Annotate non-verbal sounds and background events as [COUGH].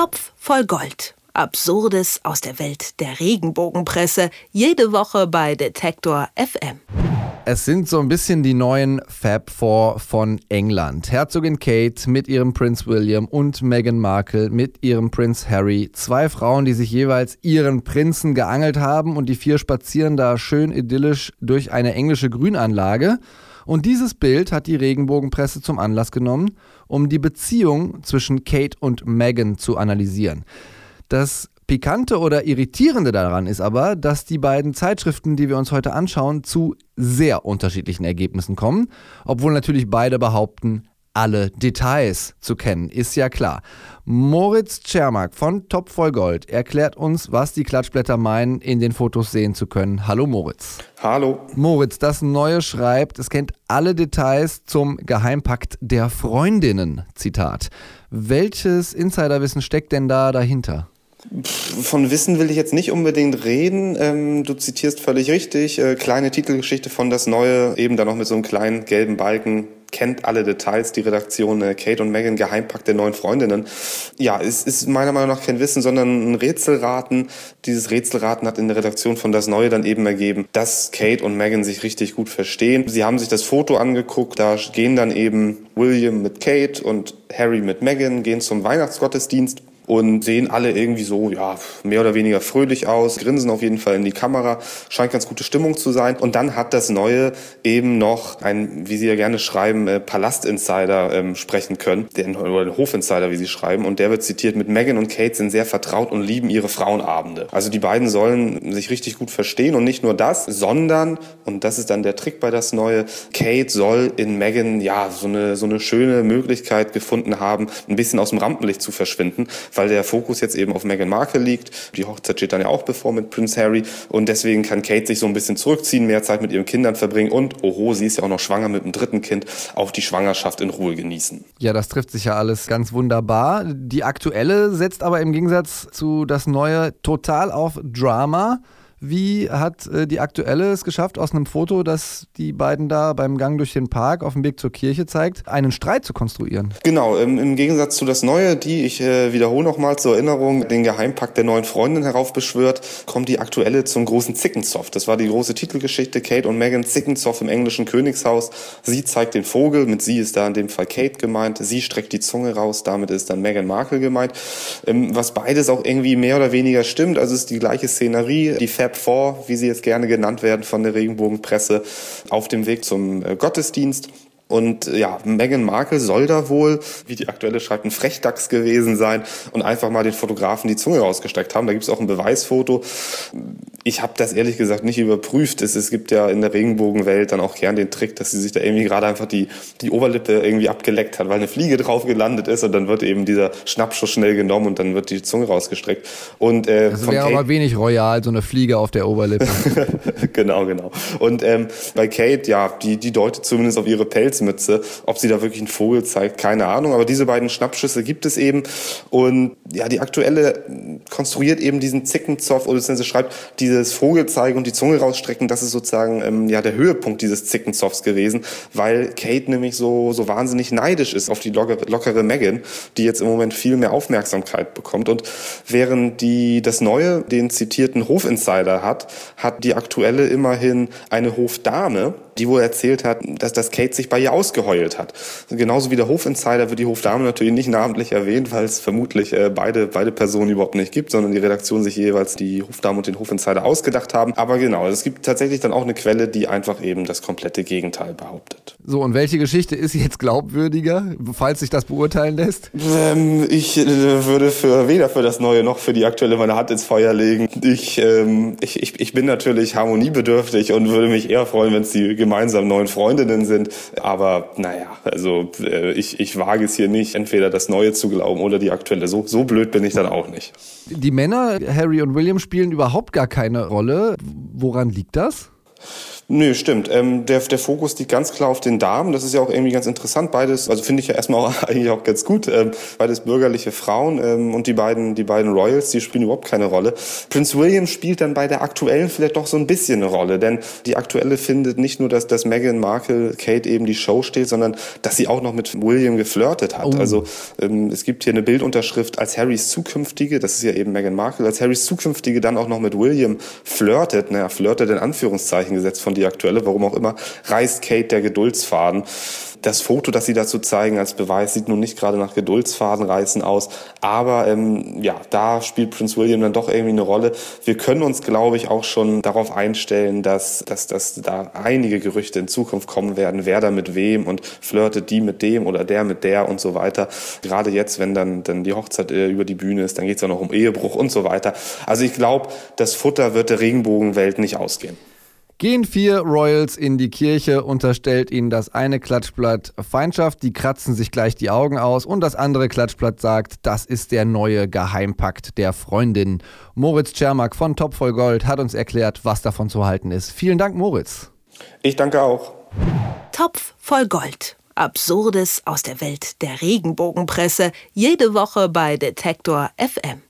Topf voll Gold. Absurdes aus der Welt der Regenbogenpresse. Jede Woche bei Detektor FM. Es sind so ein bisschen die neuen Fab Four von England. Herzogin Kate mit ihrem Prinz William und Meghan Markle mit ihrem Prinz Harry. Zwei Frauen, die sich jeweils ihren Prinzen geangelt haben und die vier spazieren da schön idyllisch durch eine englische Grünanlage. Und dieses Bild hat die Regenbogenpresse zum Anlass genommen, um die Beziehung zwischen Kate und Meghan zu analysieren. Das Pikante oder Irritierende daran ist aber, dass die beiden Zeitschriften, die wir uns heute anschauen, zu sehr unterschiedlichen Ergebnissen kommen, obwohl natürlich beide behaupten, alle Details zu kennen, ist ja klar. Moritz Czermak von Top voll Gold erklärt uns, was die Klatschblätter meinen, in den Fotos sehen zu können. Hallo Moritz. Hallo. Moritz, das Neue schreibt, es kennt alle Details zum Geheimpakt der Freundinnen. Zitat. Welches Insiderwissen steckt denn da dahinter? Von Wissen will ich jetzt nicht unbedingt reden. Ähm, du zitierst völlig richtig. Äh, kleine Titelgeschichte von das Neue, eben dann noch mit so einem kleinen gelben Balken. Kennt alle Details, die Redaktion äh, Kate und Megan, Geheimpakt der neuen Freundinnen. Ja, es ist meiner Meinung nach kein Wissen, sondern ein Rätselraten. Dieses Rätselraten hat in der Redaktion von Das Neue dann eben ergeben, dass Kate und Megan sich richtig gut verstehen. Sie haben sich das Foto angeguckt, da gehen dann eben William mit Kate und Harry mit Megan, gehen zum Weihnachtsgottesdienst und sehen alle irgendwie so, ja, mehr oder weniger fröhlich aus, grinsen auf jeden Fall in die Kamera, scheint ganz gute Stimmung zu sein. Und dann hat das Neue eben noch ein, wie Sie ja gerne schreiben, äh, Palast-Insider ähm, sprechen können, den, oder den Hof-Insider, wie Sie schreiben. Und der wird zitiert mit Megan und Kate sind sehr vertraut und lieben ihre Frauenabende. Also die beiden sollen sich richtig gut verstehen und nicht nur das, sondern, und das ist dann der Trick bei das Neue, Kate soll in Megan ja so eine, so eine schöne Möglichkeit gefunden haben, ein bisschen aus dem Rampenlicht zu verschwinden, weil der Fokus jetzt eben auf Meghan Markle liegt. Die Hochzeit steht dann ja auch bevor mit Prince Harry und deswegen kann Kate sich so ein bisschen zurückziehen, mehr Zeit mit ihren Kindern verbringen und, oho, sie ist ja auch noch schwanger mit dem dritten Kind, auch die Schwangerschaft in Ruhe genießen. Ja, das trifft sich ja alles ganz wunderbar. Die aktuelle setzt aber im Gegensatz zu das neue total auf Drama. Wie hat äh, die aktuelle es geschafft, aus einem Foto, das die beiden da beim Gang durch den Park auf dem Weg zur Kirche zeigt, einen Streit zu konstruieren? Genau, im, im Gegensatz zu das Neue, die, ich äh, wiederhole nochmal zur Erinnerung, den Geheimpakt der neuen Freundin heraufbeschwört, kommt die aktuelle zum großen Zickenzoff. Das war die große Titelgeschichte, Kate und Meghan Zickenzoff im englischen Königshaus. Sie zeigt den Vogel, mit sie ist da in dem Fall Kate gemeint, sie streckt die Zunge raus, damit ist dann Meghan Markle gemeint. Ähm, was beides auch irgendwie mehr oder weniger stimmt, also es ist die gleiche Szenerie, die Fab Fab Four, wie sie jetzt gerne genannt werden von der Regenbogenpresse, auf dem Weg zum äh, Gottesdienst. Und ja, Meghan Markle soll da wohl, wie die aktuelle schreibt, ein Frechdachs gewesen sein und einfach mal den Fotografen die Zunge rausgesteckt haben. Da gibt es auch ein Beweisfoto. Ich habe das ehrlich gesagt nicht überprüft. Es, es gibt ja in der Regenbogenwelt dann auch gern den Trick, dass sie sich da irgendwie gerade einfach die, die Oberlippe irgendwie abgeleckt hat, weil eine Fliege drauf gelandet ist und dann wird eben dieser Schnappschuss schnell genommen und dann wird die Zunge rausgestreckt. Und, äh, das wäre aber wenig royal, so eine Fliege auf der Oberlippe. [LAUGHS] genau, genau. Und ähm, bei Kate, ja, die, die deutet zumindest auf ihre Pelz Pilzmütze. Ob sie da wirklich einen Vogel zeigt, keine Ahnung. Aber diese beiden Schnappschüsse gibt es eben. Und ja, die aktuelle konstruiert eben diesen Zickenzoff oder sie schreibt, dieses Vogelzeigen und die Zunge rausstrecken, das ist sozusagen ähm, ja der Höhepunkt dieses Zickenzoffs gewesen, weil Kate nämlich so, so wahnsinnig neidisch ist auf die lockere, lockere Megan, die jetzt im Moment viel mehr Aufmerksamkeit bekommt. Und während die das Neue, den zitierten Hofinsider hat, hat die aktuelle immerhin eine Hofdame, die wohl erzählt hat, dass das Kate sich bei ihr ausgeheult hat. Genauso wie der Hofinsider wird die Hofdame natürlich nicht namentlich erwähnt, weil es vermutlich äh, beide, beide Personen überhaupt nicht gibt, sondern die Redaktion sich jeweils die Hofdame und den Hofinsider ausgedacht haben. Aber genau, es gibt tatsächlich dann auch eine Quelle, die einfach eben das komplette Gegenteil behauptet. So, und welche Geschichte ist jetzt glaubwürdiger, falls sich das beurteilen lässt? Ähm, ich äh, würde für weder für das Neue noch für die aktuelle meine Hand ins Feuer legen. Ich, ähm, ich, ich, ich bin natürlich harmoniebedürftig und würde mich eher freuen, wenn es die gemeinsam neuen Freundinnen sind. Aber naja, also äh, ich, ich wage es hier nicht, entweder das Neue zu glauben oder die aktuelle. So, so blöd bin ich dann auch nicht. Die Männer, Harry und William, spielen überhaupt gar keine Rolle. Woran liegt das? Nö, stimmt. Ähm, der, der Fokus liegt ganz klar auf den Damen. Das ist ja auch irgendwie ganz interessant. Beides, also finde ich ja erstmal auch, [LAUGHS] eigentlich auch ganz gut. Ähm, beides bürgerliche Frauen ähm, und die beiden, die beiden Royals, die spielen überhaupt keine Rolle. Prince William spielt dann bei der aktuellen vielleicht doch so ein bisschen eine Rolle, denn die aktuelle findet nicht nur, dass, dass Meghan Markle Kate eben die Show steht, sondern dass sie auch noch mit William geflirtet hat. Oh. Also ähm, es gibt hier eine Bildunterschrift als Harrys zukünftige, das ist ja eben Meghan Markle, als Harrys zukünftige dann auch noch mit William flirtet, naja, flirtet in Anführungszeichen gesetzt von die aktuelle, warum auch immer, reißt Kate der Geduldsfaden. Das Foto, das sie dazu zeigen als Beweis, sieht nun nicht gerade nach Geduldsfadenreißen aus. Aber ähm, ja, da spielt Prince William dann doch irgendwie eine Rolle. Wir können uns, glaube ich, auch schon darauf einstellen, dass, dass, dass da einige Gerüchte in Zukunft kommen werden, wer da mit wem und flirtet die mit dem oder der mit der und so weiter. Gerade jetzt, wenn dann, dann die Hochzeit äh, über die Bühne ist, dann geht es auch noch um Ehebruch und so weiter. Also ich glaube, das Futter wird der Regenbogenwelt nicht ausgehen. Gehen vier Royals in die Kirche, unterstellt ihnen das eine Klatschblatt Feindschaft, die kratzen sich gleich die Augen aus und das andere Klatschblatt sagt, das ist der neue Geheimpakt der Freundin. Moritz Czermak von Top voll Gold hat uns erklärt, was davon zu halten ist. Vielen Dank, Moritz. Ich danke auch. Topf voll Gold. Absurdes aus der Welt der Regenbogenpresse. Jede Woche bei Detektor FM.